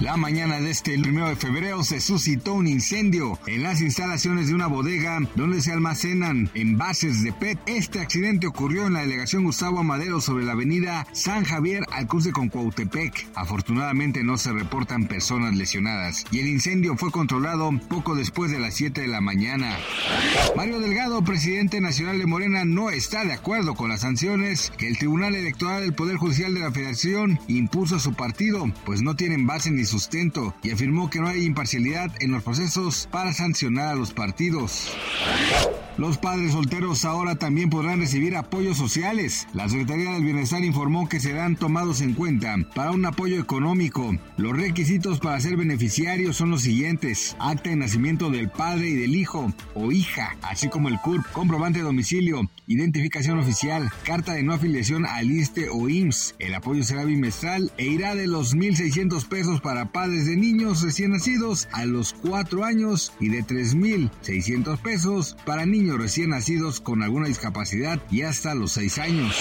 La mañana de este 1 de febrero se suscitó un incendio en las instalaciones de una bodega donde se almacenan envases de PET. Este accidente ocurrió en la delegación Gustavo Amadero sobre la avenida San Javier al cruce con Cuautepec. Afortunadamente no se reportan personas lesionadas y el incendio fue controlado poco después de las 7 de la mañana. Mario Delgado, presidente nacional de Morena, no está de acuerdo con las sanciones que el Tribunal Electoral del Poder Judicial de la Federación impuso a su partido, pues no tienen base ni sustento y afirmó que no hay imparcialidad en los procesos para sancionar a los partidos. Los padres solteros ahora también podrán recibir apoyos sociales. La Secretaría del Bienestar informó que serán tomados en cuenta para un apoyo económico. Los requisitos para ser beneficiarios son los siguientes. Acta de nacimiento del padre y del hijo o hija, así como el CURP, comprobante de domicilio, identificación oficial, carta de no afiliación al ISTE o IMSS. El apoyo será bimestral e irá de los 1.600 pesos para padres de niños recién nacidos a los 4 años y de 3.600 pesos para niños recién nacidos con alguna discapacidad y hasta los 6 años.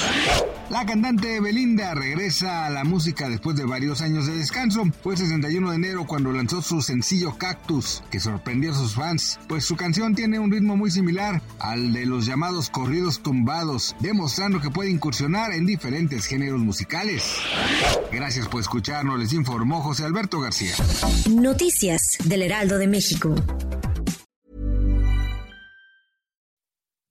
La cantante Belinda regresa a la música después de varios años de descanso. Fue el 61 de enero cuando lanzó su sencillo Cactus, que sorprendió a sus fans, pues su canción tiene un ritmo muy similar al de los llamados corridos tumbados, demostrando que puede incursionar en diferentes géneros musicales. Gracias por escucharnos, les informó José Alberto García. Noticias del Heraldo de México.